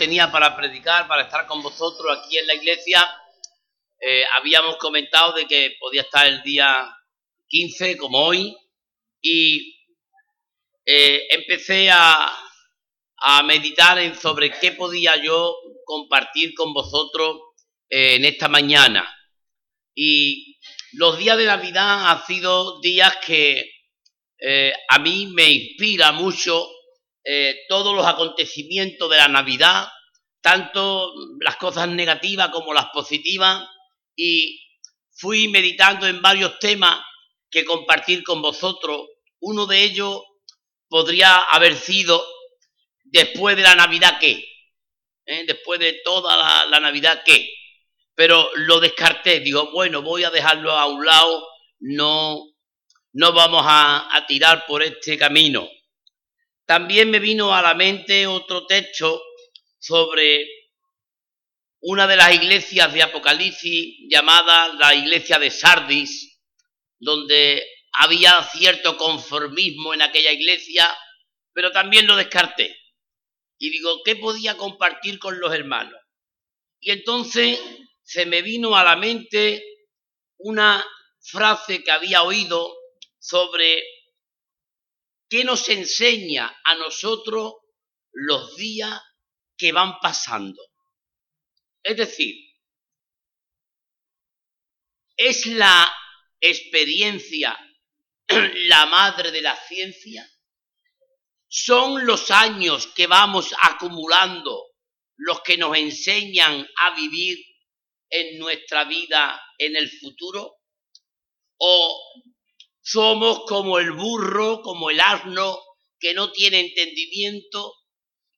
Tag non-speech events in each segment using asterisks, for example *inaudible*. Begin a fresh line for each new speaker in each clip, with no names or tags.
tenía para predicar, para estar con vosotros aquí en la iglesia. Eh, habíamos comentado de que podía estar el día 15 como hoy y eh, empecé a, a meditar en sobre qué podía yo compartir con vosotros eh, en esta mañana. Y los días de Navidad han sido días que a mí me inspira mucho eh, todos los acontecimientos de la Navidad, tanto las cosas negativas como las positivas, y fui meditando en varios temas que compartir con vosotros. Uno de ellos podría haber sido después de la Navidad qué, ¿Eh? después de toda la, Navidad qué, pero lo descarté, digo, bueno, voy a dejarlo a un lado, no, no vamos a, a tirar por este camino. También me vino a la mente otro texto sobre una de las iglesias de Apocalipsis llamada la iglesia de Sardis, donde había cierto conformismo en aquella iglesia, pero también lo descarté y digo, ¿qué podía compartir con los hermanos? Y entonces se me vino a la mente una frase que había oído sobre qué nos enseña a nosotros los días que van pasando. Es decir, ¿es la experiencia *clears throat* la madre de la ciencia? Son los años que vamos acumulando los que nos enseñan a vivir en nuestra vida en el futuro? ¿O somos como el burro, como el asno, que no tiene entendimiento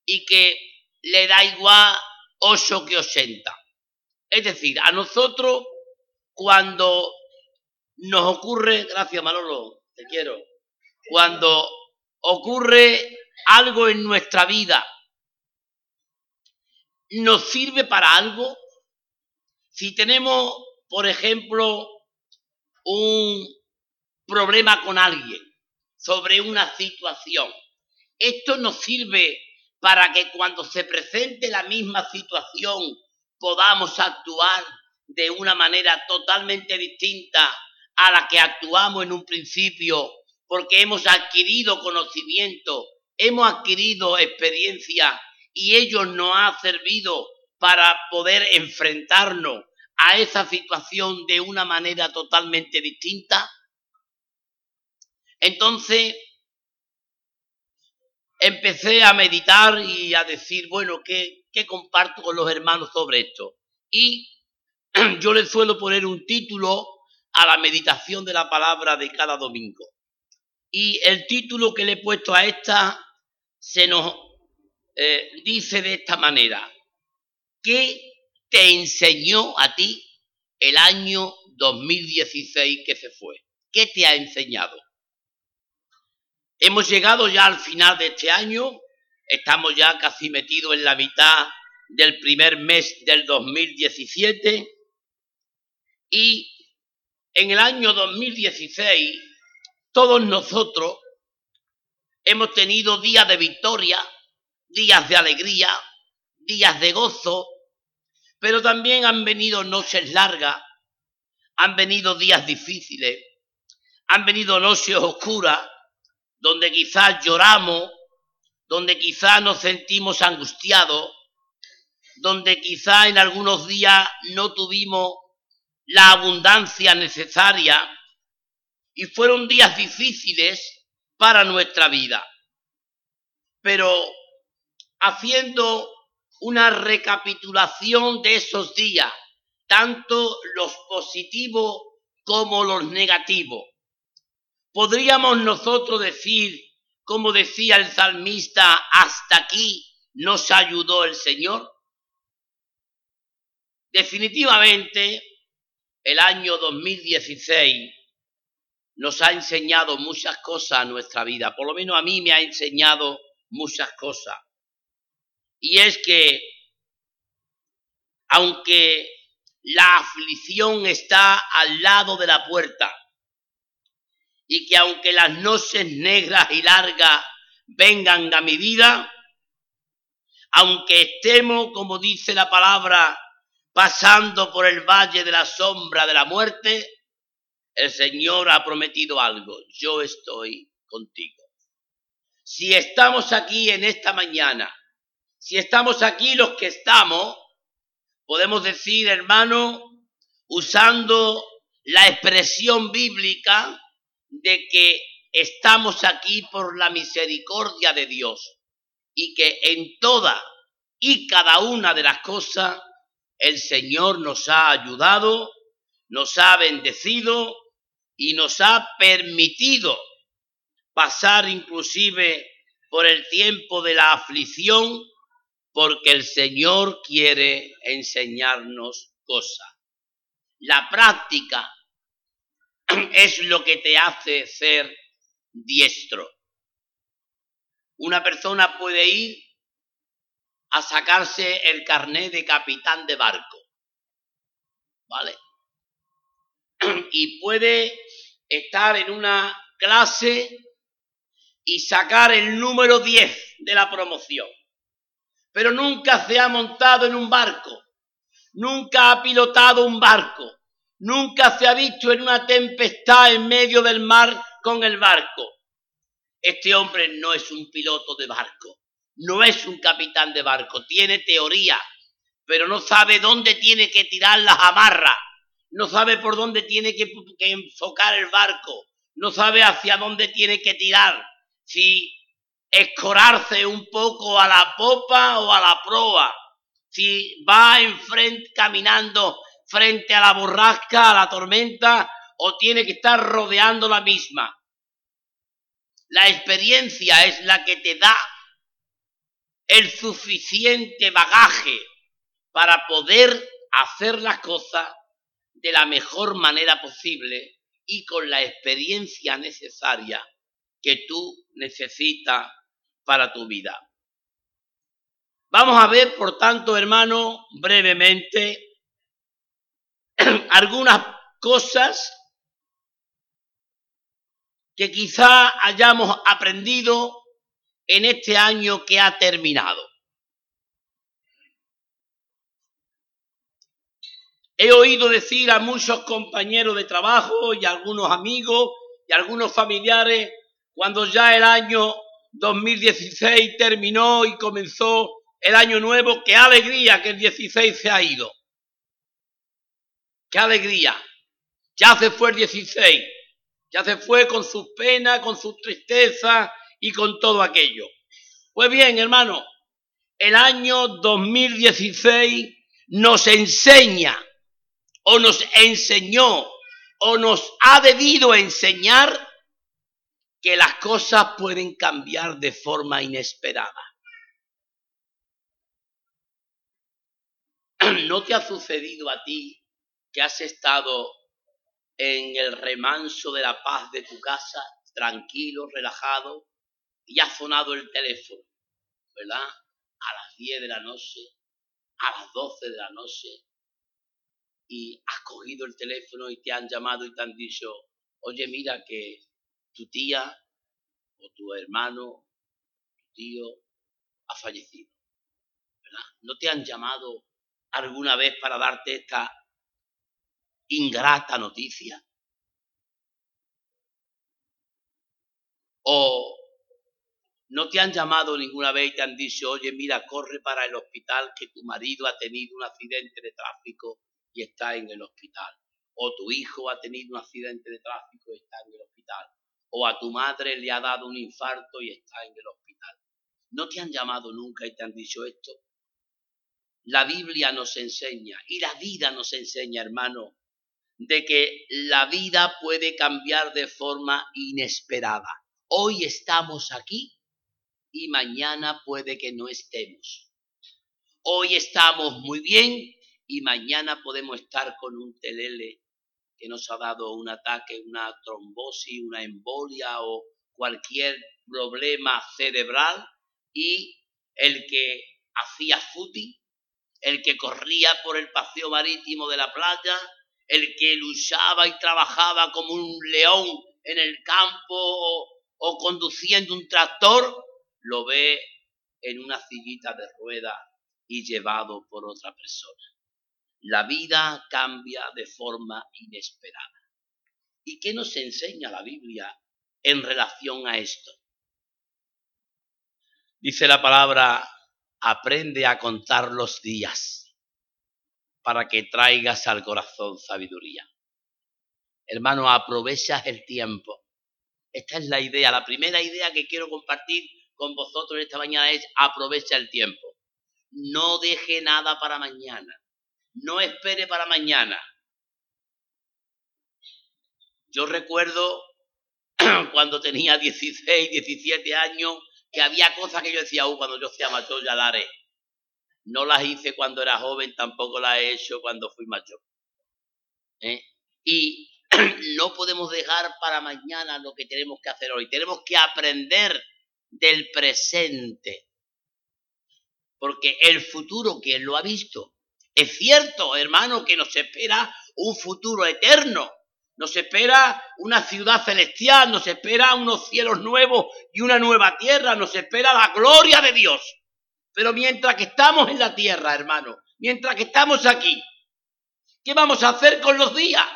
y que le da igual ocho que ochenta? Es decir, a nosotros cuando nos ocurre, gracias Manolo, te quiero, cuando ocurre algo en nuestra vida, ¿nos sirve para algo? Si tenemos, por ejemplo, un problema con alguien sobre una situación, esto nos sirve para que cuando se presente la misma situación podamos actuar de una manera totalmente distinta a la que actuamos en un principio porque hemos adquirido conocimiento, hemos adquirido experiencia y ello nos ha servido para poder enfrentarnos a esa situación de una manera totalmente distinta. Entonces, empecé a meditar y a decir, bueno, ¿qué, ¿qué, comparto con los hermanos sobre esto? Y *clears throat* yo les suelo poner un título a la meditación de la palabra de cada domingo. Y el título que le he puesto a esta se nos eh, dice de esta manera, ¿qué te enseñó a ti el año 2016 que se fue? ¿Qué te ha enseñado? Hemos llegado ya al final de este año, estamos ya casi metidos en la mitad del primer mes del 2017 y en el año 2016 todos nosotros hemos tenido días de victoria, días de alegría, días de gozo, pero también han venido noches largas, han venido días difíciles, han venido noches oscuras, donde quizás lloramos, donde quizás nos sentimos angustiados, donde quizás en algunos días no tuvimos la abundancia necesaria y fueron días difíciles para nuestra vida. Pero haciendo una recapitulación de esos días, tanto los positivos como los negativos, podríamos nosotros decir, como decía el salmista, hasta aquí nos ayudó el Señor. Definitivamente, el año 2016 nos ha enseñado muchas cosas a nuestra vida, por lo menos a mí me ha enseñado muchas cosas. Y es que, aunque la aflicción está al lado de la puerta, y que aunque las noches negras y largas vengan a mi vida, aunque estemos, como dice la palabra, pasando por el valle de la sombra de la muerte, el Señor ha prometido algo. Yo estoy contigo. Si estamos aquí en esta mañana, si estamos aquí los que estamos, podemos decir, hermano, usando la expresión bíblica de que estamos aquí por la misericordia de Dios y que en toda y cada una de las cosas el Señor nos ha ayudado, nos ha bendecido y nos ha permitido pasar inclusive por el tiempo de la aflicción porque el Señor quiere enseñarnos cosas. La práctica es lo que te hace ser diestro. Una persona puede ir a sacarse el carnet de capitán de barco. ¿Vale? Y puede estar en una clase y sacar el número 10 de la promoción. Pero nunca se ha montado en un barco, nunca ha pilotado un barco, nunca se ha visto en una tempestad en medio del mar con el barco. Este hombre no es un piloto de barco, no es un capitán de barco, tiene teoría, pero no sabe dónde tiene que tirar las amarras, no sabe por dónde tiene que, enfocar el barco, no sabe hacia dónde tiene que tirar, si escorarse un poco a la popa o a la proa, si va enfrente caminando frente a la borrasca, a la tormenta, o tiene que estar rodeando la misma. La experiencia es la que te da el suficiente bagaje para poder hacer las cosas de la mejor manera posible y con la experiencia necesaria que tú necesitas para tu vida. Vamos a ver, por tanto, hermano, brevemente *clears throat* algunas cosas que quizá hayamos aprendido en este año que ha terminado. He oído decir a muchos compañeros de trabajo y algunos amigos y algunos familiares cuando ya el año 2016 terminó y comenzó el año nuevo, qué alegría que el 16 se ha ido. Qué alegría. Ya se fue el 16 ya se fue con sus penas, con sus tristezas y con todo aquello. Pues bien, hermano, el año 2016 nos enseña o nos enseñó o nos ha debido enseñar que las cosas pueden cambiar de forma inesperada. *clears throat* ¿No te ha sucedido a ti que has estado en el remanso de la paz de tu casa, tranquilo, relajado, y ha sonado el teléfono, ¿verdad? A las 10 de la noche, a las 12 de la noche, y has cogido el teléfono y te han llamado y te han dicho, oye, mira que tu tía o tu hermano, tu tío, ha fallecido, ¿verdad? ¿No te han llamado alguna vez para darte esta ingrata noticia? ¿O no te han llamado ninguna vez y te han dicho, oye, mira, corre para el hospital que tu marido ha tenido un accidente de tráfico y está en el hospital? ¿O tu hijo ha tenido un accidente de tráfico y está en el hospital? ¿O a tu madre le ha dado un infarto y está en el hospital? ¿No te han llamado nunca y te han dicho esto? La Biblia nos enseña y la vida nos enseña, hermano, de que la vida puede cambiar de forma inesperada. Hoy estamos aquí y mañana puede que no estemos. Hoy estamos muy bien y mañana podemos estar con un telele que nos ha dado un ataque, una trombosis, una embolia o cualquier problema cerebral y el que hacía footing, el que corría por el paseo marítimo de la playa, el que luchaba y trabajaba como un león en el campo o, conduciendo un tractor, lo ve en una sillita de rueda y llevado por otra persona. La vida cambia de forma inesperada. ¿Y qué nos enseña la Biblia en relación a esto? Dice la palabra, aprende a contar los días para que traigas al corazón sabiduría. Hermano, aprovechas el tiempo. Esta es la idea. La primera idea que quiero compartir con vosotros esta mañana es aprovecha el tiempo. No deje nada para mañana. No espere para mañana. Yo recuerdo *clears throat* cuando tenía 16, 17 años, que había cosas que yo decía, uh, cuando yo sea mayor ya la haré. No las hice cuando era joven, tampoco las he hecho cuando fui mayor. ¿Eh? Y *clears throat* no podemos dejar para mañana lo que tenemos que hacer hoy. Tenemos que aprender del presente. Porque el futuro, ¿quién lo ha visto? Es cierto, hermano, que nos espera un futuro eterno. Nos espera una ciudad celestial, nos espera unos cielos nuevos y una nueva tierra, nos espera la gloria de Dios. Pero mientras que estamos en la tierra, hermano, mientras que estamos aquí, ¿qué vamos a hacer con los días?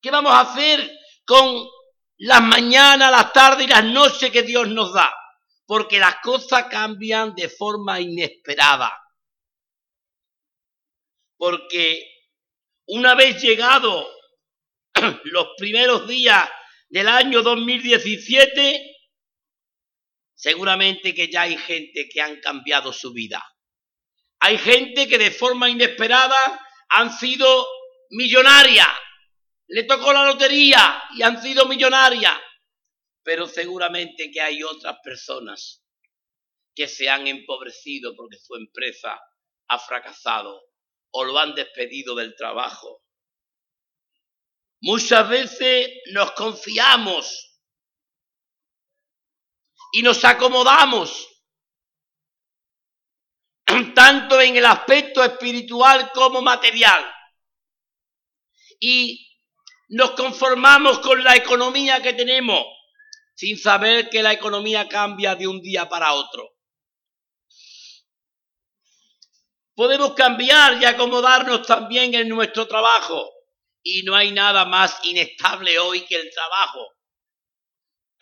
¿Qué vamos a hacer con las mañanas, las tardes y las noches que Dios nos da? Porque las cosas cambian de forma inesperada porque una vez llegado *clears throat* los primeros días del año 2017, seguramente que ya hay gente que han cambiado su vida. Hay gente que de forma inesperada han sido millonarias, le tocó la lotería y han sido millonarias, pero seguramente que hay otras personas que se han empobrecido porque su empresa ha fracasado o lo han despedido del trabajo. Muchas veces nos confiamos y nos acomodamos *clears throat* tanto en el aspecto espiritual como material. Y nos conformamos con la economía que tenemos sin saber que la economía cambia de un día para otro. Podemos cambiar y acomodarnos también en nuestro trabajo. Y no hay nada más inestable hoy que el trabajo.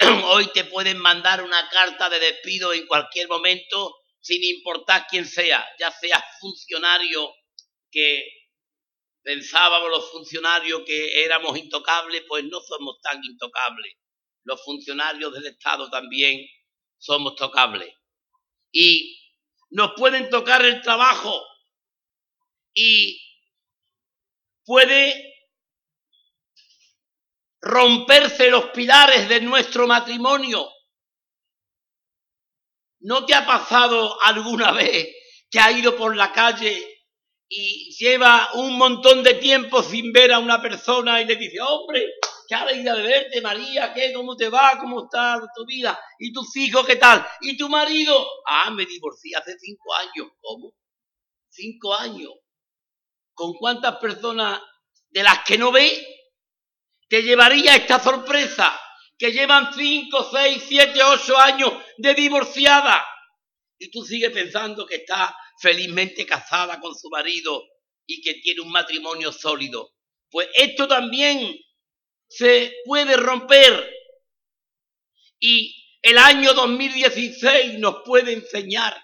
*clears throat* Hoy te pueden mandar una carta de despido en cualquier momento, sin importar quién sea, ya sea funcionario que pensábamos los funcionarios que éramos intocables, pues no somos tan intocables. Los funcionarios del Estado también somos tocables. Y nos pueden tocar el trabajo y puede romperse los pilares de nuestro matrimonio. ¿No te ha pasado alguna vez que ha ido por la calle y lleva un montón de tiempo sin ver a una persona y le dice, hombre, qué alegría de verte, María, ¿qué? ¿Cómo te va? ¿Cómo está tu vida? ¿Y tus hijos qué tal? ¿Y tu marido? Ah, me divorcié hace cinco años. ¿Cómo? Cinco años. ¿Con cuántas personas de las que no ve te llevaría esta sorpresa? Que llevan cinco, seis, siete, ocho años de divorciada. Y tú sigues pensando que está felizmente casada con su marido y que tiene un matrimonio sólido. Pues esto también se puede romper. Y el año 2016 nos puede enseñar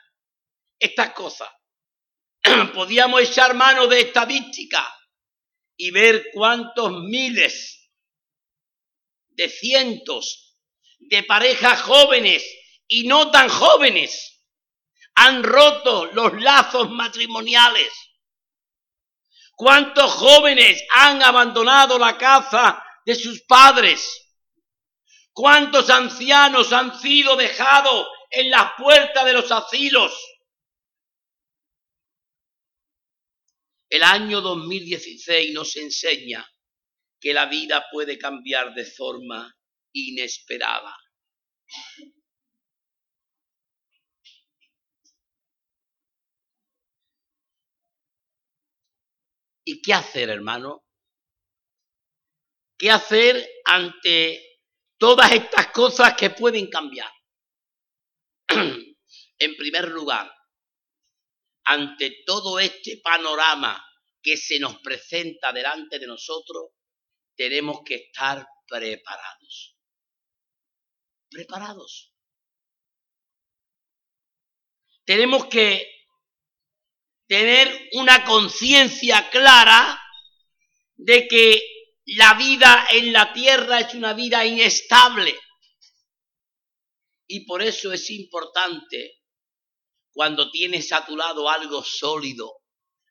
estas cosas. *clears throat* Podíamos echar mano de estadística y ver cuántos miles de cientos de parejas jóvenes y no tan jóvenes han roto los lazos matrimoniales. ¿Cuántos jóvenes han abandonado la casa de sus padres? ¿Cuántos ancianos han sido dejados en las puertas de los asilos? El año 2016 nos enseña que la vida puede cambiar de forma inesperada. ¿Y qué hacer, hermano? ¿Qué hacer ante todas estas cosas que pueden cambiar? *clears throat* En primer lugar, ante todo este panorama que se nos presenta delante de nosotros, tenemos que estar preparados. Preparados. Tenemos que tener una conciencia clara de que la vida en la tierra es una vida inestable. Y por eso es importante cuando tienes a tu lado algo sólido,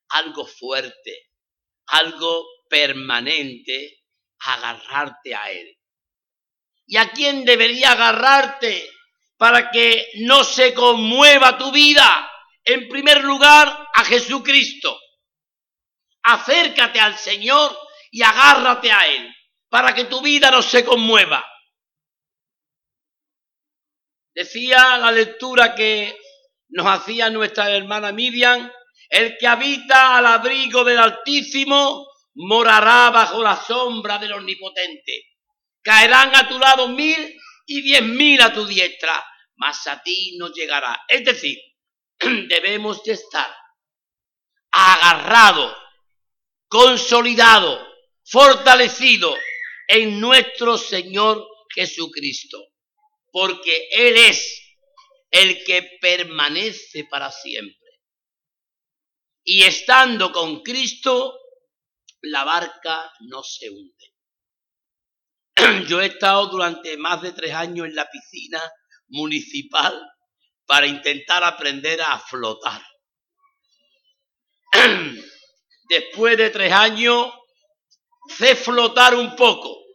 algo fuerte, algo permanente, agarrarte a él. ¿Y a quién debería agarrarte para que no se conmueva tu vida? En primer lugar, a Jesucristo. Acércate al Señor y agárrate a Él para que tu vida no se conmueva. Decía la lectura que nos hacía nuestra hermana Miriam, el que habita al abrigo del Altísimo morará bajo la sombra del Omnipotente. Caerán a tu lado mil y diez mil a tu diestra, mas a ti no llegará. Es decir, *clears throat* debemos de estar agarrado, consolidado, fortalecido en nuestro Señor Jesucristo, porque Él es el que permanece para siempre. Y estando con Cristo, la barca no se hunde. *clears throat* Yo he estado durante más de tres años en la piscina municipal para intentar aprender a flotar. *clears throat* Después de tres años, sé flotar un poco.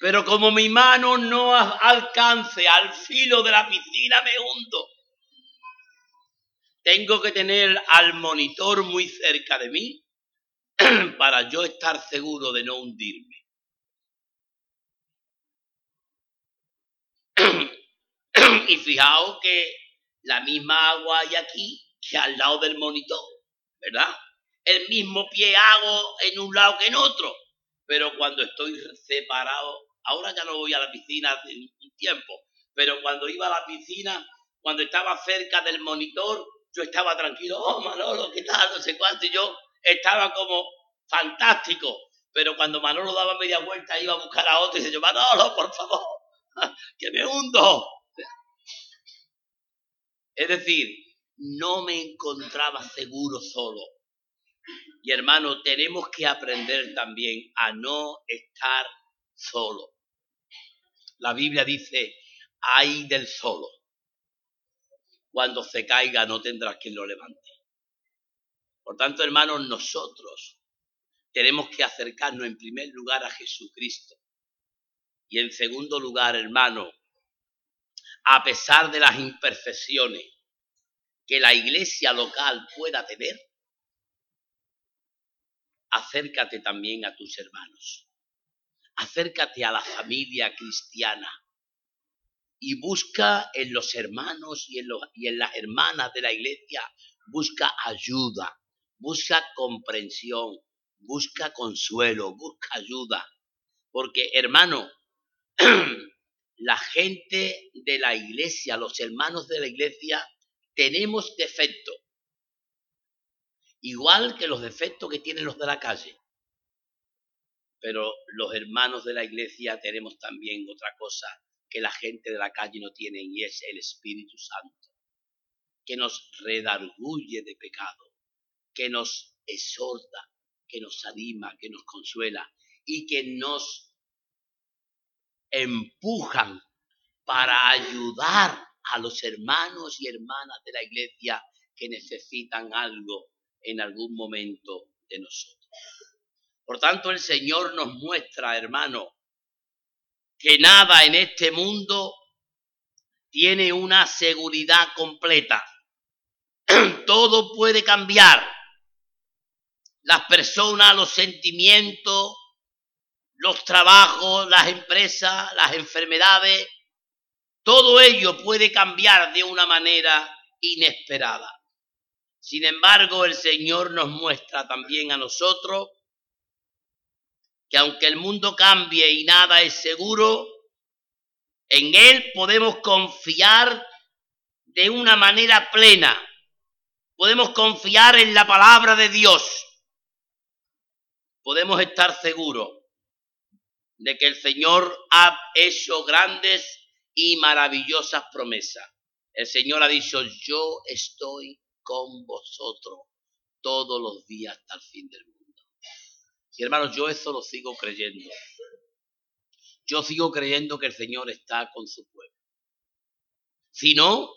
Pero como mi mano no alcance al filo de la piscina, me hundo. Tengo que tener al monitor muy cerca de mí *clears throat* para yo estar seguro de no hundirme. *clears throat* y fijaos que la misma agua hay aquí que al lado del monitor, ¿verdad? El mismo pie hago en un lado que en otro, pero cuando estoy separado, ahora ya no voy a la piscina hace un tiempo, pero cuando iba a la piscina, cuando estaba cerca del monitor, yo estaba tranquilo, oh Manolo, ¿qué tal? No sé cuánto, y yo estaba como fantástico, pero cuando Manolo daba media vuelta iba a buscar a otro y dice yo, Manolo, por favor, *laughs* que me hundo. Es decir, no me encontraba seguro solo. Y hermano, tenemos que aprender también a no estar solo. La Biblia dice, ay del solo. Cuando se caiga no tendrás quien lo levante. Por tanto, hermanos, nosotros tenemos que acercarnos en primer lugar a Jesucristo. Y en segundo lugar, hermano, a pesar de las imperfecciones que la iglesia local pueda tener, acércate también a tus hermanos. Acércate a la familia cristiana y busca en los hermanos y en, y en las hermanas de la iglesia, busca ayuda, busca comprensión, busca consuelo, busca ayuda. Porque, hermano, *clears throat* la gente de la iglesia, los hermanos de la iglesia, tenemos defectos. Igual que los defectos que tienen los de la calle. Pero los hermanos de la iglesia tenemos también otra cosa que la gente de la calle no tiene y es el Espíritu Santo, que nos redarguye de pecado, que nos exhorta, que nos anima, que nos consuela y que nos empujan para ayudar a los hermanos y hermanas de la iglesia que necesitan algo en algún momento de nosotros. Por tanto, el Señor nos muestra, hermano, que nada en este mundo tiene una seguridad completa. *clears throat* Todo puede cambiar. Las personas, los sentimientos, los trabajos, las empresas, las enfermedades, todo ello puede cambiar de una manera inesperada. Sin embargo, el Señor nos muestra también a nosotros que aunque el mundo cambie y nada es seguro, En Él podemos confiar de una manera plena. Podemos confiar en la palabra de Dios. Podemos estar seguros de que el Señor ha hecho grandes y maravillosas promesas. El Señor ha dicho, yo estoy con vosotros todos los días hasta el fin del mundo. Y hermanos, yo eso lo sigo creyendo. Yo sigo creyendo que el Señor está con su pueblo. Si no,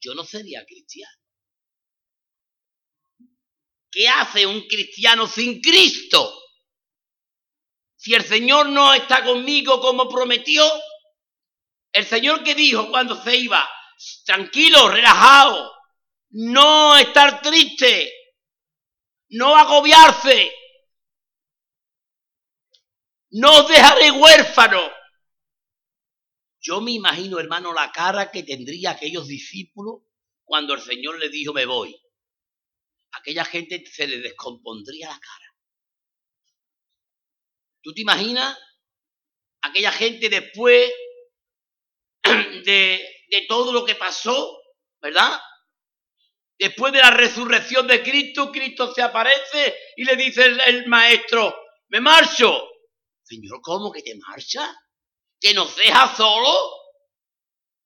yo no sería cristiano. ¿Qué hace un cristiano sin Cristo? Si el Señor no está conmigo como prometió, el Señor que dijo cuando se iba, tranquilo, relajado, no estar triste, no agobiarse, no dejaré huérfano. Yo me imagino, hermano, la cara que tendría aquellos discípulos cuando el Señor le dijo, me voy. Aquella gente se le descompondría la cara. ¿Tú te imaginas? Aquella gente después *clears throat* de, todo lo que pasó, ¿verdad? Después de la resurrección de Cristo, Cristo se aparece y le dice el, maestro, me marcho. Señor, ¿cómo que te marcha? ¿Que nos deja solo?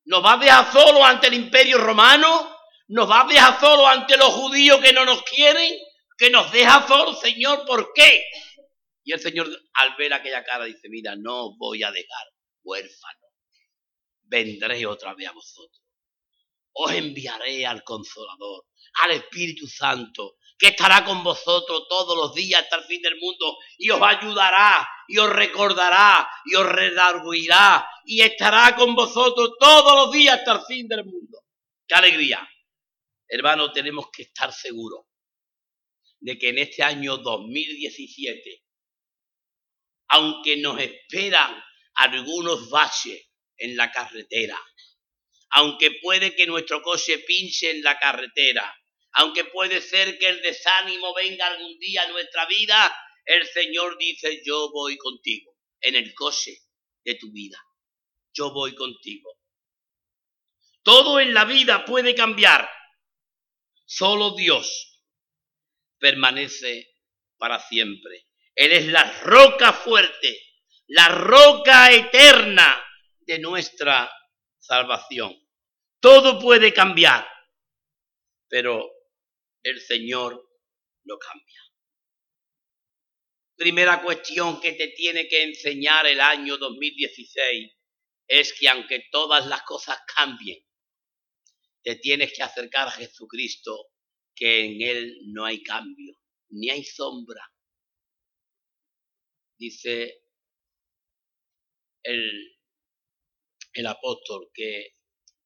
¿Nos va a dejar solo ante el imperio romano? ¿Nos va a dejar solo ante los judíos que no nos quieren? ¿Que nos deja solo, Señor? ¿Por qué? Y el Señor, al ver aquella cara, dice, mira, no voy a dejar huérfano vendré otra vez a vosotros. Os enviaré al Consolador, al Espíritu Santo, que estará con vosotros todos los días hasta el fin del mundo y os ayudará y os recordará y os redarguirá y estará con vosotros todos los días hasta el fin del mundo. ¡Qué alegría! Hermano, tenemos que estar seguros de que en este año 2017, aunque nos esperan algunos baches, en la carretera. Aunque puede que nuestro coche pinche en la carretera, aunque puede ser que el desánimo venga algún día a nuestra vida, el Señor dice, yo voy contigo en el coche de tu vida. Yo voy contigo. Todo en la vida puede cambiar. Solo Dios permanece para siempre. Él es la roca fuerte, la roca eterna de nuestra salvación. Todo puede cambiar, pero el Señor no cambia. Primera cuestión que te tiene que enseñar el año 2016 es que aunque todas las cosas cambien, te tienes que acercar a Jesucristo, que en Él no hay cambio, ni hay sombra. Dice el el apóstol que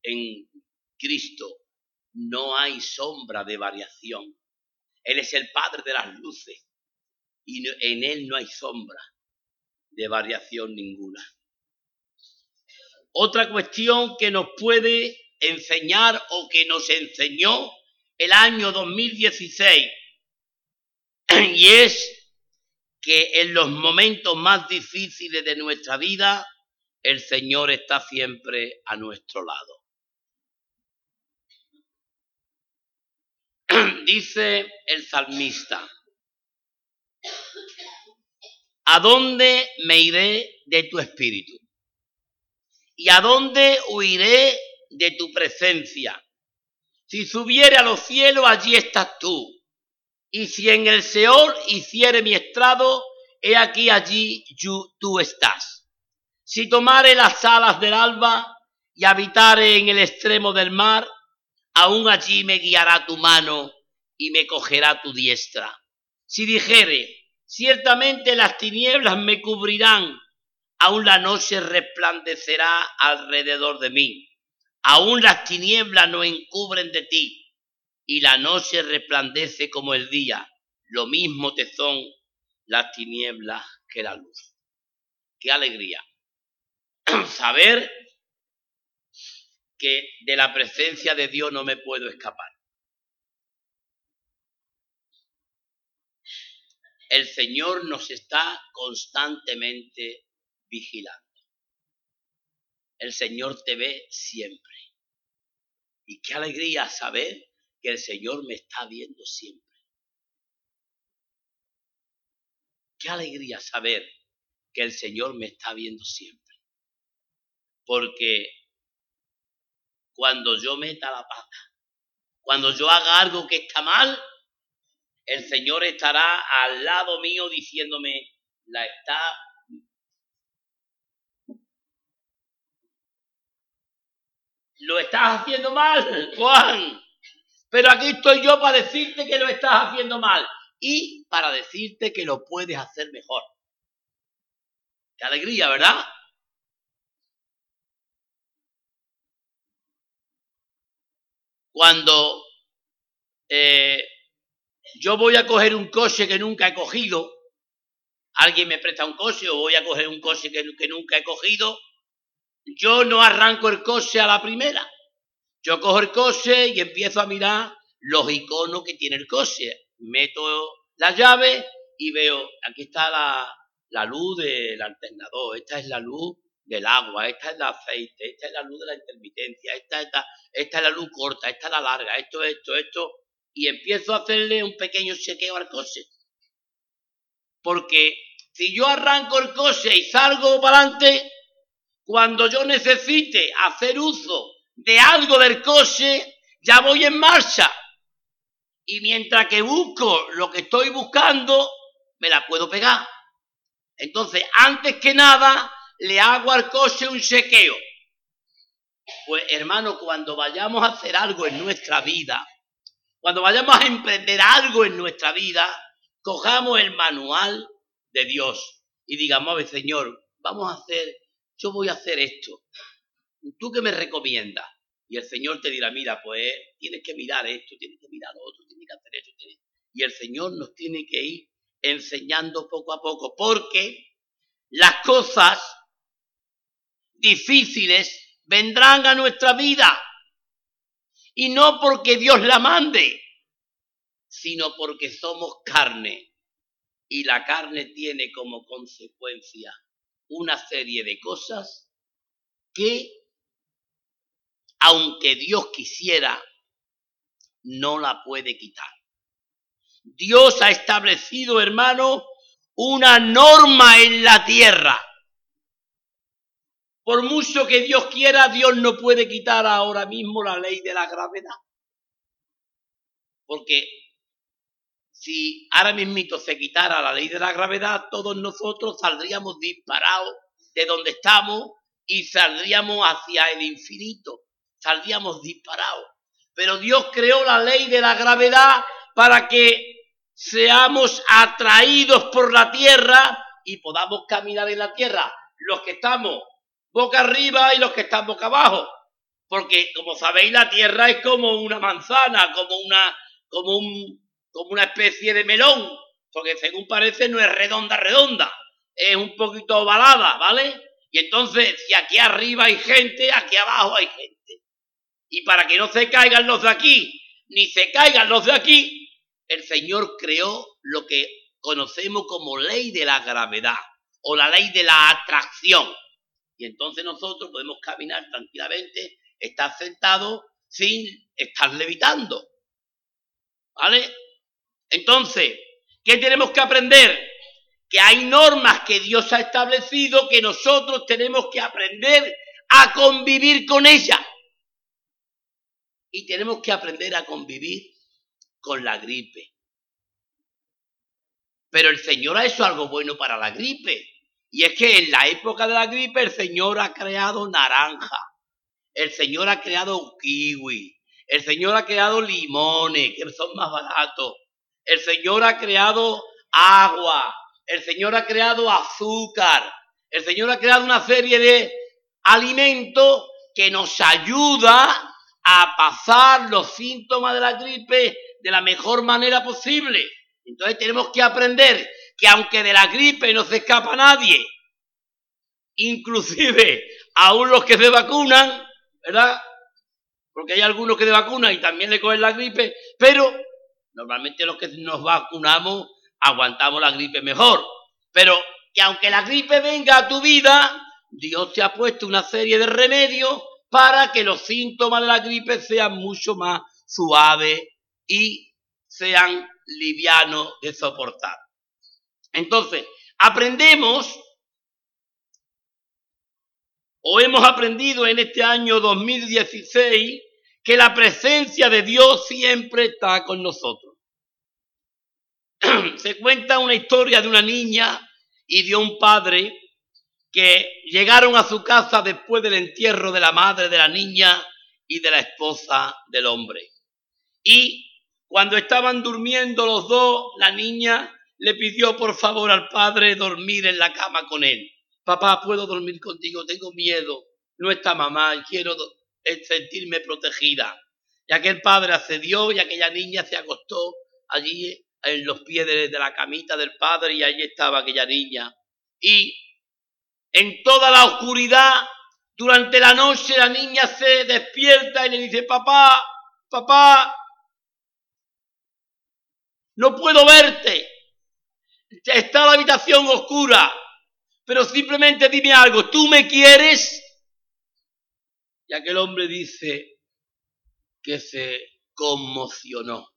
en Cristo no hay sombra de variación. Él es el Padre de las luces y en Él no hay sombra de variación ninguna. Otra cuestión que nos puede enseñar o que nos enseñó el año 2016 y es que en los momentos más difíciles de nuestra vida el Señor está siempre a nuestro lado. *clears throat* Dice el salmista, ¿a dónde me iré de tu espíritu? ¿Y a dónde huiré de tu presencia? Si subiere a los cielos, allí estás tú. Y si en el Seol hiciere mi estrado, he aquí allí tú estás. Si tomare las alas del alba y habitare en el extremo del mar, aún allí me guiará tu mano y me cogerá tu diestra. Si dijere, ciertamente las tinieblas me cubrirán, aún la noche resplandecerá alrededor de mí. Aún las tinieblas no encubren de ti, y la noche resplandece como el día. Lo mismo te son las tinieblas que la luz. ¡Qué alegría! *clears throat* saber que de la presencia de Dios no me puedo escapar. El Señor nos está constantemente vigilando. el Señor te ve siempre. Y qué alegría saber que el Señor me está viendo siempre. Qué alegría saber que el Señor me está viendo siempre. Porque cuando yo meta la pata, cuando yo haga algo que está mal, el Señor estará al lado mío diciéndome, la está lo estás haciendo mal, Juan. Pero aquí estoy yo para decirte que lo estás haciendo mal y para decirte que lo puedes hacer mejor. Qué alegría, ¿verdad? Cuando eh, yo voy a coger un coche que nunca he cogido, alguien me presta un coche o voy a coger un coche que, nunca he cogido, yo no arranco el coche a la primera. Yo cojo el coche y empiezo a mirar los iconos que tiene el coche. Meto la llave y veo, aquí está la, la luz del alternador, esta es la luz del agua, esta es el aceite, esta es la luz de la intermitencia, esta, esta, esta es la luz corta, esta es la larga, esto, esto, esto, y empiezo a hacerle un pequeño chequeo al coche. Porque si yo arranco el coche y salgo para adelante, cuando yo necesite hacer uso de algo del coche, ya voy en marcha. Y mientras que busco lo que estoy buscando, me la puedo pegar. Entonces, antes que nada, le hago al coche un chequeo. Pues hermano, cuando vayamos a hacer algo en nuestra vida, cuando vayamos a emprender algo en nuestra vida, cojamos el manual de Dios y digamos, a Señor, vamos a hacer yo voy a hacer esto. ¿Tú qué me recomiendas? Y el Señor te dirá, mira, pues tienes que mirar esto, tienes que mirar lo otro, tienes que hacer esto. Y el Señor nos tiene que ir enseñando poco a poco, porque las cosas difíciles vendrán a nuestra vida. Y no porque Dios la mande, sino porque somos carne. Y la carne tiene como consecuencia una serie de cosas que, aunque Dios quisiera, no la puede quitar. Dios ha establecido, hermano, una norma en la tierra. Por mucho que Dios quiera, Dios no puede quitar ahora mismo la ley de la gravedad. Porque si ahora mismito se quitara la ley de la gravedad, todos nosotros saldríamos disparados de donde estamos y saldríamos hacia el infinito, saldríamos disparados. Pero Dios creó la ley de la gravedad para que seamos atraídos por la tierra y podamos caminar en la tierra, los que estamos boca arriba y los que están boca abajo. Porque como sabéis, la tierra es como una manzana, como una, como un, como una especie de melón, porque según parece no es redonda, redonda, es un poquito ovalada, ¿vale? Y entonces, si aquí arriba hay gente, aquí abajo hay gente. Y para que no se caigan los de aquí, ni se caigan los de aquí, el Señor creó lo que conocemos como ley de la gravedad o la ley de la atracción. Y entonces nosotros podemos caminar tranquilamente, estar sentados sin estar levitando. ¿Vale? Entonces, ¿qué tenemos que aprender? Que hay normas que Dios ha establecido que nosotros tenemos que aprender a convivir con ellas. Y tenemos que aprender a convivir con la gripe. Pero el Señor ha hecho algo bueno para la gripe. Y es que en la época de la gripe el Señor ha creado naranja. El Señor ha creado kiwi. El Señor ha creado limones, que son más baratos. El Señor ha creado agua, el Señor ha creado azúcar, el Señor ha creado una serie de alimentos que nos ayuda a pasar los síntomas de la gripe de la mejor manera posible. Entonces tenemos que aprender que aunque de la gripe no se escapa nadie, inclusive aún los que se vacunan, ¿verdad? Porque hay algunos que se vacunan y también le cogen la gripe, pero Normalmente los que nos vacunamos aguantamos la gripe mejor. Pero que aunque la gripe venga a tu vida, Dios te ha puesto una serie de remedios para que los síntomas de la gripe sean mucho más suaves y sean livianos de soportar. Entonces, aprendemos o hemos aprendido en este año 2016 que la presencia de Dios siempre está con nosotros. *clears throat* Se cuenta una historia de una niña y de un padre que llegaron a su casa después del entierro de la madre de la niña y de la esposa del hombre. Y cuando estaban durmiendo los dos, la niña le pidió por favor al padre dormir en la cama con él. Papá, ¿puedo dormir contigo? Tengo miedo. No está mamá quiero sentirme protegida. Y aquel padre accedió y aquella niña se acostó allí en los pies de, la camita del padre y allí estaba aquella niña. Y en toda la oscuridad, durante la noche, la niña se despierta y le dice, papá, papá, no puedo verte. Está la habitación oscura, pero simplemente dime algo, ¿tú me quieres? Y aquel hombre dice que se conmocionó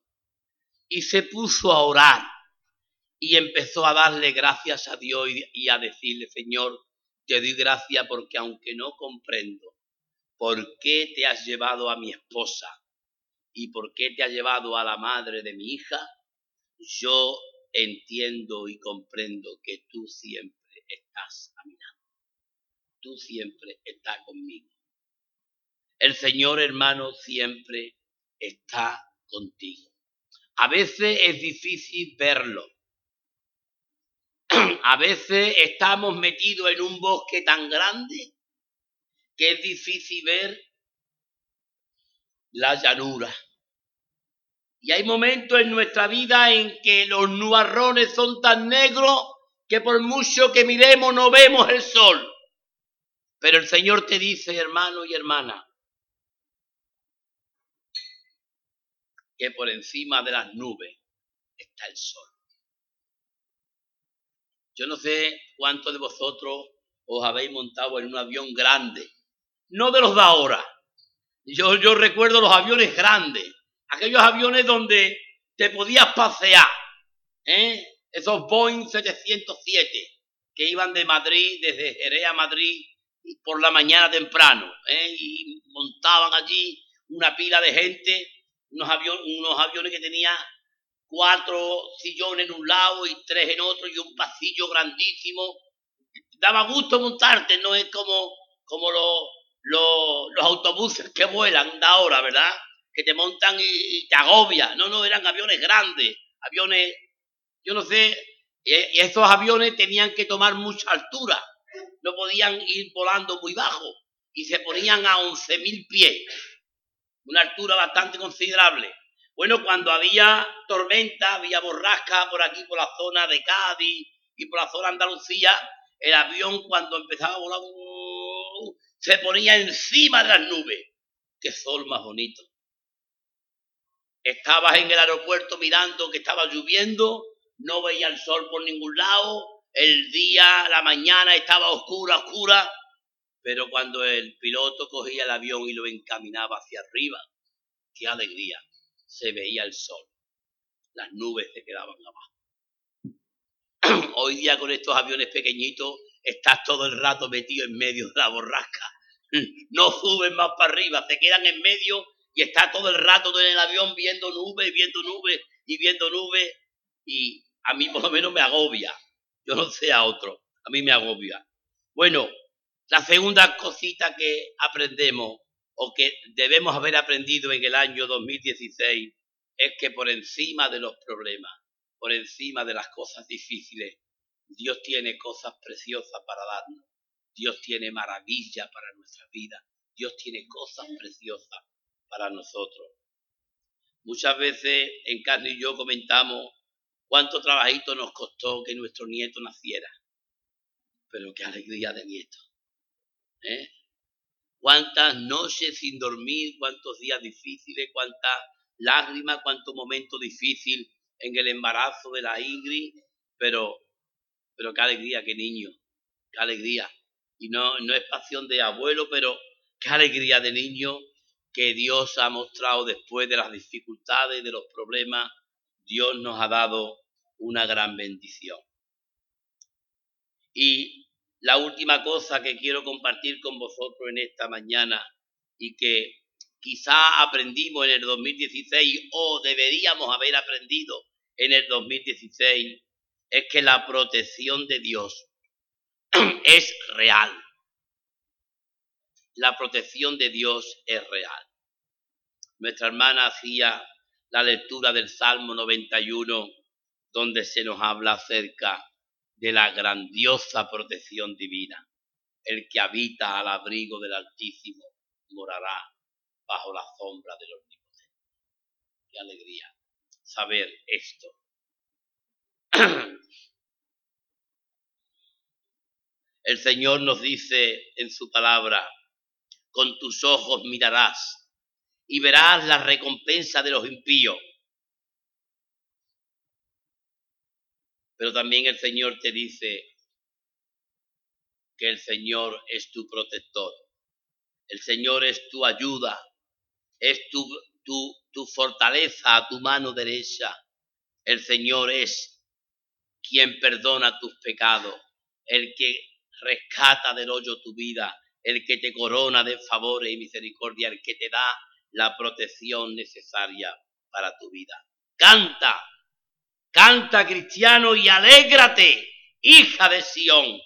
y se puso a orar y empezó a darle gracias a Dios y a decirle, Señor, te doy gracias porque aunque no comprendo por qué te has llevado a mi esposa y por qué te has llevado a la madre de mi hija, yo entiendo y comprendo que tú siempre estás a mi lado. Tú siempre estás conmigo. El Señor hermano siempre está contigo. A veces es difícil verlo. *clears throat* A veces estamos metidos en un bosque tan grande que es difícil ver la llanura. Y hay momentos en nuestra vida en que los nubarrones son tan negros que por mucho que miremos no vemos el sol. Pero el Señor te dice, hermano y hermana, que por encima de las nubes está el sol. Yo no sé cuántos de vosotros os habéis montado en un avión grande, no de los de ahora. Yo, yo recuerdo los aviones grandes, aquellos aviones donde te podías pasear, ¿eh? esos Boeing 707 que iban de Madrid, desde Jerez a Madrid, por la mañana temprano, ¿eh? y montaban allí una pila de gente unos, aviones, unos aviones que tenía cuatro sillones en un lado y tres en otro y un pasillo grandísimo. Daba gusto montarte, no es como, como los autobuses que vuelan de ahora, ¿verdad? Que te montan y, te agobia. No, no, eran aviones grandes, aviones, yo no sé, y, esos aviones tenían que tomar mucha altura, no podían ir volando muy bajo y se ponían a 11.000 pies una altura bastante considerable. Bueno, cuando había tormenta, había borrasca por aquí, por la zona de Cádiz y por la zona de Andalucía, el avión cuando empezaba a volar se ponía encima de las nubes. ¡Qué sol más bonito! Estabas en el aeropuerto mirando que estaba lloviendo, no veía el sol por ningún lado, el día, la mañana estaba oscura, oscura, pero cuando el piloto cogía el avión y lo encaminaba hacia arriba, qué alegría, se veía el sol. Las nubes se quedaban abajo. *clears throat* Hoy día con estos aviones pequeñitos estás todo el rato metido en medio de la borrasca. *laughs* No suben más para arriba, se quedan en medio y está todo el rato en el avión viendo nubes, viendo nubes y viendo nubes. Y a mí por lo menos me agobia. Yo no sé a otro, a mí me agobia. Bueno, la segunda cosita que aprendemos o que debemos haber aprendido en el año 2016 es que por encima de los problemas, por encima de las cosas difíciles, Dios tiene cosas preciosas para darnos. Dios tiene maravillas para nuestra vida. Dios tiene cosas preciosas para nosotros. Muchas veces en Carlos y yo comentamos cuánto trabajito nos costó que nuestro nieto naciera. Pero qué alegría de nieto. ¿Eh? Cuántas noches sin dormir, cuántos días difíciles, cuántas lágrimas, cuánto momento difícil en el embarazo de la Ingrid, pero, pero qué alegría, qué niño, qué alegría. Y no, no es pasión de abuelo, pero qué alegría de niño que Dios ha mostrado después de las dificultades, de los problemas, Dios nos ha dado una gran bendición. Y la última cosa que quiero compartir con vosotros en esta mañana y que quizá aprendimos en el 2016 o deberíamos haber aprendido en el 2016 es que la protección de Dios *clears throat* es real. La protección de Dios es real. Nuestra hermana hacía la lectura del Salmo 91, donde se nos habla acerca de la grandiosa protección divina. El que habita al abrigo del Altísimo morará bajo la sombra del Omnipotente. Qué alegría saber esto. El Señor nos dice en su palabra, con tus ojos mirarás y verás la recompensa de los impíos. Pero también el Señor te dice que el Señor es tu protector. El Señor es tu ayuda, es tu, tu, tu fortaleza a tu mano derecha. El Señor es quien perdona tus pecados, el que rescata del hoyo tu vida, el que te corona de favores y misericordia, el que te da la protección necesaria para tu vida. Canta, canta cristiano y alégrate, hija de Sión,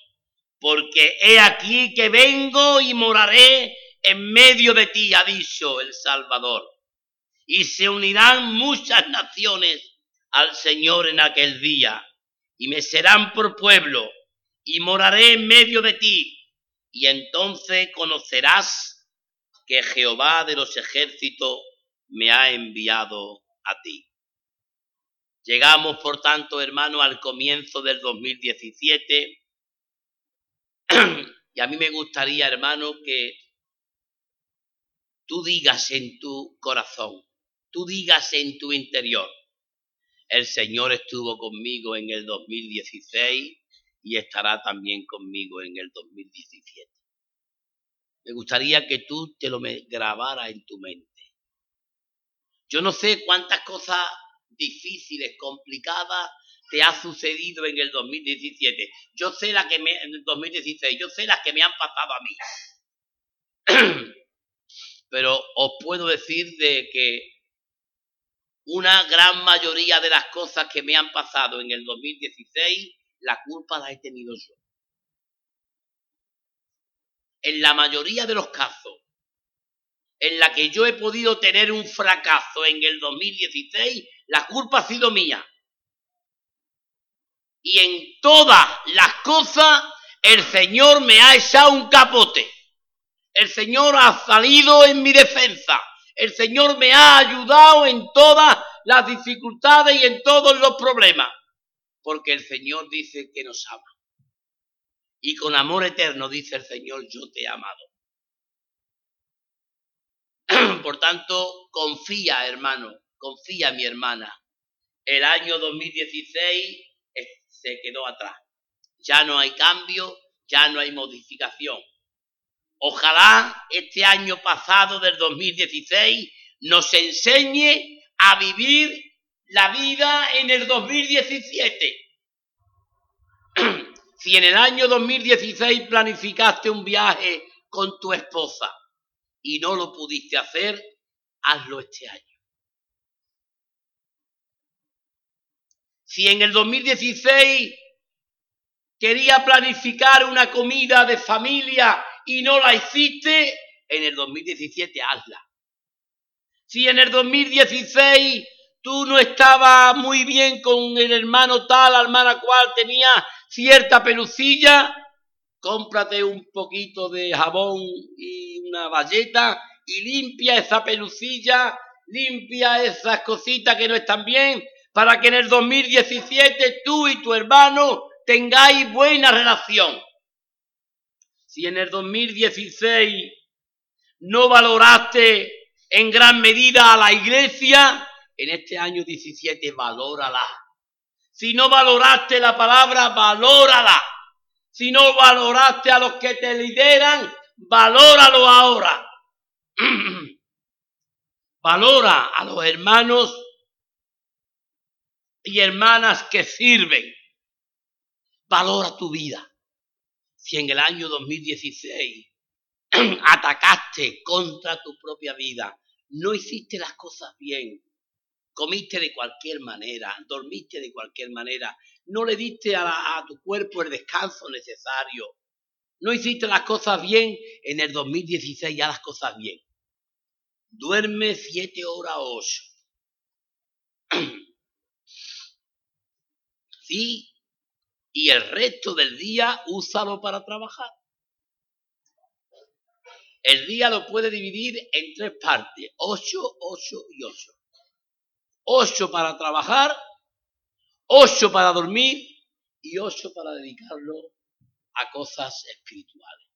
porque he aquí que vengo y moraré en medio de ti, ha dicho el Salvador. Y se unirán muchas naciones al Señor en aquel día, y me serán por pueblo, y moraré en medio de ti, y entonces conocerás que Jehová de los ejércitos me ha enviado a ti. Llegamos, por tanto, hermano, al comienzo del 2017. *clears throat* y a mí me gustaría, hermano, que tú digas en tu corazón, tú digas en tu interior, el Señor estuvo conmigo en el 2016 y estará también conmigo en el 2017. Me gustaría que tú te lo grabaras en tu mente. Yo no sé cuántas cosas difíciles, complicadas te ha sucedido en el 2017. Yo sé la que me en el 2016, yo sé las que me han pasado a mí. *clears throat* Pero os puedo decir de que una gran mayoría de las cosas que me han pasado en el 2016, la culpa la he tenido yo. En la mayoría de los casos en la que yo he podido tener un fracaso en el 2016, la culpa ha sido mía. Y en todas las cosas el Señor me ha echado un capote. El Señor ha salido en mi defensa. El Señor me ha ayudado en todas las dificultades y en todos los problemas. Porque el Señor dice que nos ama. Y con amor eterno dice el Señor, yo te he amado. *clears throat* Por tanto, confía, hermano, confía, mi hermana. El año 2016 se quedó atrás. Ya no hay cambio, ya no hay modificación. Ojalá este año pasado del 2016 nos enseñe a vivir la vida en el 2017. *clears throat* Si en el año 2016 planificaste un viaje con tu esposa y no lo pudiste hacer, hazlo este año. Si en el 2016 quería planificar una comida de familia y no la hiciste, en el 2017 hazla. Si en el 2016 tú no estabas muy bien con el hermano tal, la hermana cual tenía cierta pelucilla, cómprate un poquito de jabón y una valleta y limpia esa pelucilla, limpia esas cositas que no están bien, para que en el 2017 tú y tu hermano tengáis buena relación. Si en el 2016 no valoraste en gran medida a la iglesia, en este año 17 valórala. Si no valoraste la palabra, valórala. Si no valoraste a los que te lideran, valóralo ahora. *clears throat* Valora a los hermanos y hermanas que sirven. Valora tu vida. Si en el año 2016 *clears throat* atacaste contra tu propia vida, no hiciste las cosas bien, comiste de cualquier manera, dormiste de cualquier manera, no le diste a, tu cuerpo el descanso necesario, no hiciste las cosas bien, en el 2016 ya las cosas bien. Duerme siete horas o ocho. *clears throat* sí, y el resto del día úsalo para trabajar. El día lo puede dividir en tres partes, ocho, ocho y ocho. Ocho para trabajar, ocho para dormir y ocho para dedicarlo a cosas espirituales.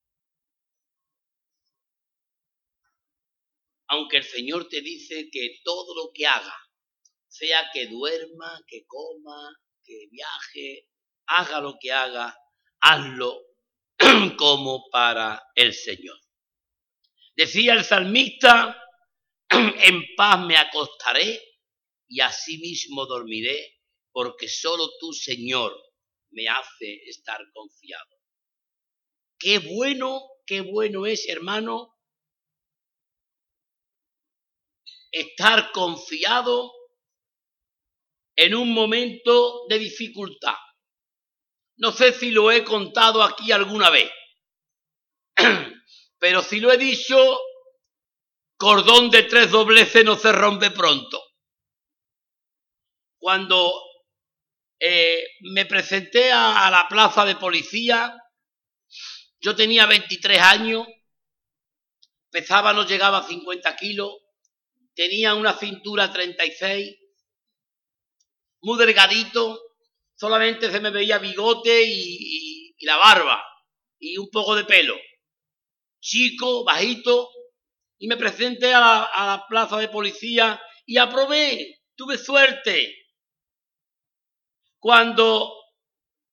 Aunque el Señor te dice que todo lo que haga, sea que duerma, que coma, que viaje, haga lo que haga, hazlo *clears throat* como para el Señor. Decía el salmista, *clears throat* en paz me acostaré y asimismo dormiré, porque solo tú, Señor, me hace estar confiado. Qué bueno, qué bueno es, hermano, estar confiado en un momento de dificultad. No sé si lo he contado aquí alguna vez. *clears throat* Pero si lo he dicho, cordón de tres dobleces no se rompe pronto. Cuando eh, me presenté a, la plaza de policía, yo tenía 23 años, pesaba, no llegaba a 50 kilos, tenía una cintura 36, muy delgadito, solamente se me veía bigote y la barba y un poco de pelo chico, bajito, y me presenté a la, plaza de policía y aprobé, tuve suerte. Cuando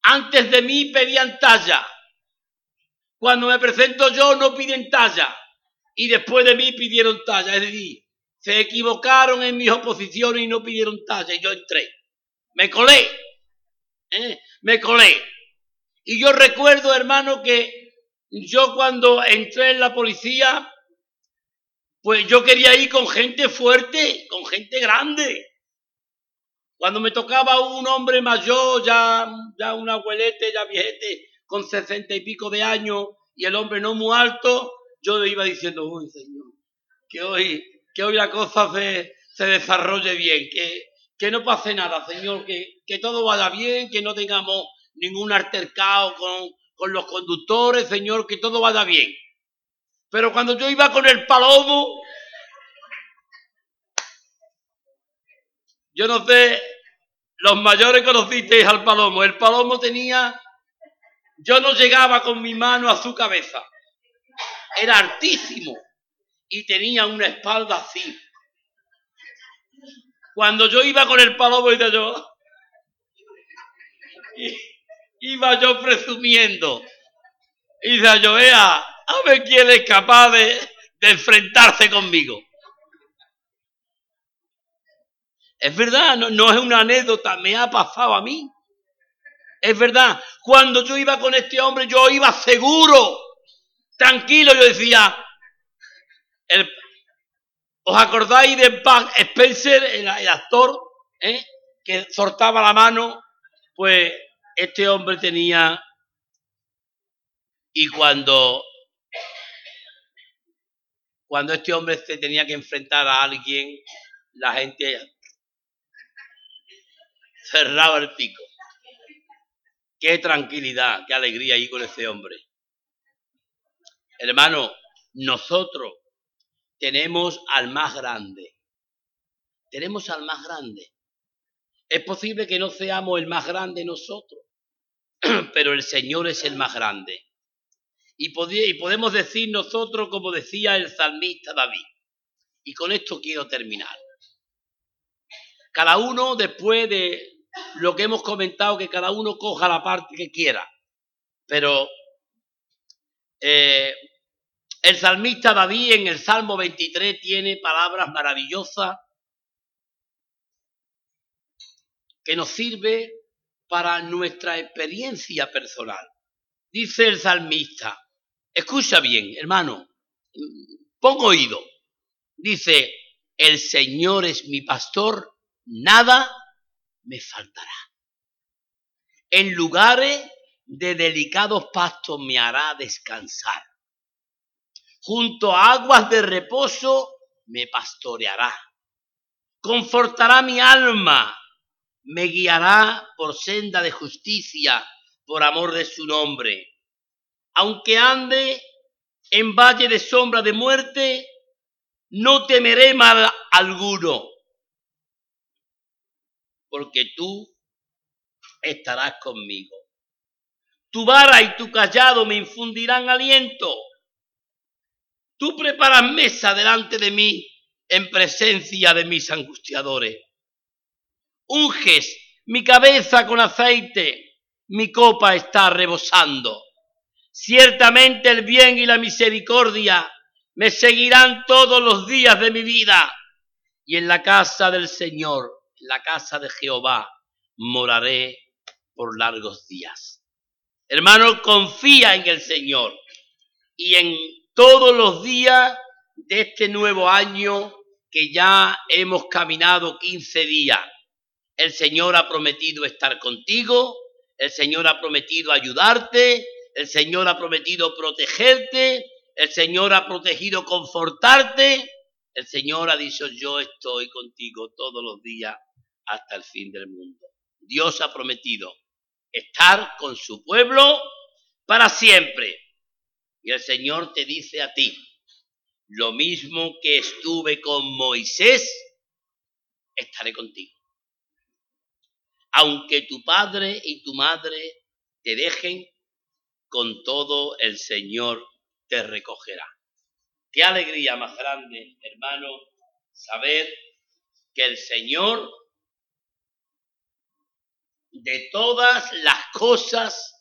antes de mí pedían talla, cuando me presento yo no piden talla, y después de mí pidieron talla, es decir, se equivocaron en mis oposiciones y no pidieron talla, y yo entré. Me colé, ¿eh? me colé. Y yo recuerdo, hermano, que yo cuando entré en la policía, pues yo quería ir con gente fuerte, con gente grande. Cuando me tocaba un hombre mayor, ya, ya un abuelete, ya viejete, con sesenta y pico de años, y el hombre no muy alto, yo le iba diciendo, uy, Señor, que hoy, que hoy la cosa se, se desarrolle bien, que, que no pase nada, Señor, que, que todo vaya bien, que no tengamos ningún altercado con, con los conductores, Señor, que todo vaya bien. Pero cuando yo iba con el palomo, yo no sé, los mayores conocisteis al palomo. El palomo tenía, yo no llegaba con mi mano a su cabeza. Era altísimo y tenía una espalda así. Cuando yo iba con el palomo, y yo, iba yo presumiendo. Y yo, vea, a ver quién es capaz de, enfrentarse conmigo. Es verdad, no, es una anécdota, me ha pasado a mí. Es verdad, cuando yo iba con este hombre, yo iba seguro, tranquilo, yo decía, ¿os acordáis de Buck Spencer, el, actor, eh, que soltaba la mano? Pues este hombre tenía, y cuando, cuando este hombre se tenía que enfrentar a alguien, la gente cerraba el pico. Qué tranquilidad, qué alegría ahí con ese hombre. Hermano, nosotros tenemos al más grande. Tenemos al más grande. Es posible que no seamos el más grande nosotros, *clears throat* pero el Señor es el más grande. Y, podemos decir nosotros como decía el salmista David. Y con esto quiero terminar. Cada uno, después de lo que hemos comentado, que cada uno coja la parte que quiera. Pero eh, el salmista David en el Salmo 23 tiene palabras maravillosas que nos sirve para nuestra experiencia personal. Dice el salmista, escucha bien, hermano, pon oído. Dice, el Señor es mi pastor, nada me faltará. En lugares de delicados pastos me hará descansar. Junto a aguas de reposo me pastoreará. Confortará mi alma, me guiará por senda de justicia, por amor de su nombre. Aunque ande en valle de sombra de muerte, no temeré mal alguno, porque tú estarás conmigo. Tu vara y tu callado me infundirán aliento. Tú preparas mesa delante de mí en presencia de mis angustiadores. Unges mi cabeza con aceite, mi copa está rebosando. Ciertamente el bien y la misericordia me seguirán todos los días de mi vida, y en la casa del Señor, la casa de Jehová, moraré por largos días. Hermano, confía en el Señor y en todos los días de este nuevo año que ya hemos caminado 15 días. El Señor ha prometido estar contigo, el Señor ha prometido ayudarte, el Señor ha prometido protegerte, el Señor ha protegido confortarte, el Señor ha dicho yo estoy contigo todos los días hasta el fin del mundo. Dios ha prometido estar con su pueblo para siempre. Y el Señor te dice a ti, lo mismo que estuve con Moisés, estaré contigo. Aunque tu padre y tu madre te dejen, con todo el Señor te recogerá. Qué alegría más grande, hermano, saber que el Señor de todas las cosas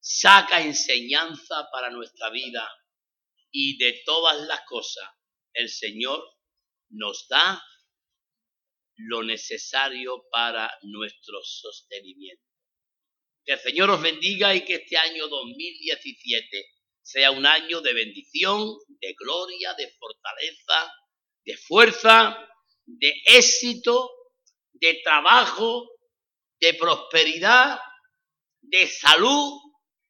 saca enseñanza para nuestra vida y de todas las cosas el Señor nos da lo necesario para nuestro sostenimiento. Que el Señor os bendiga y que este año 2017 sea un año de bendición, de gloria, de fortaleza, de fuerza, de éxito, de trabajo, de prosperidad, de salud,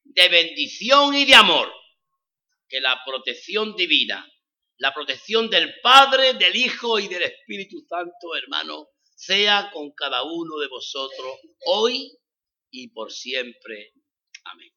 de bendición y de amor. Que la protección divina, la protección del Padre, del Hijo y del Espíritu Santo, hermano, sea con cada uno de vosotros hoy y por siempre. Amén.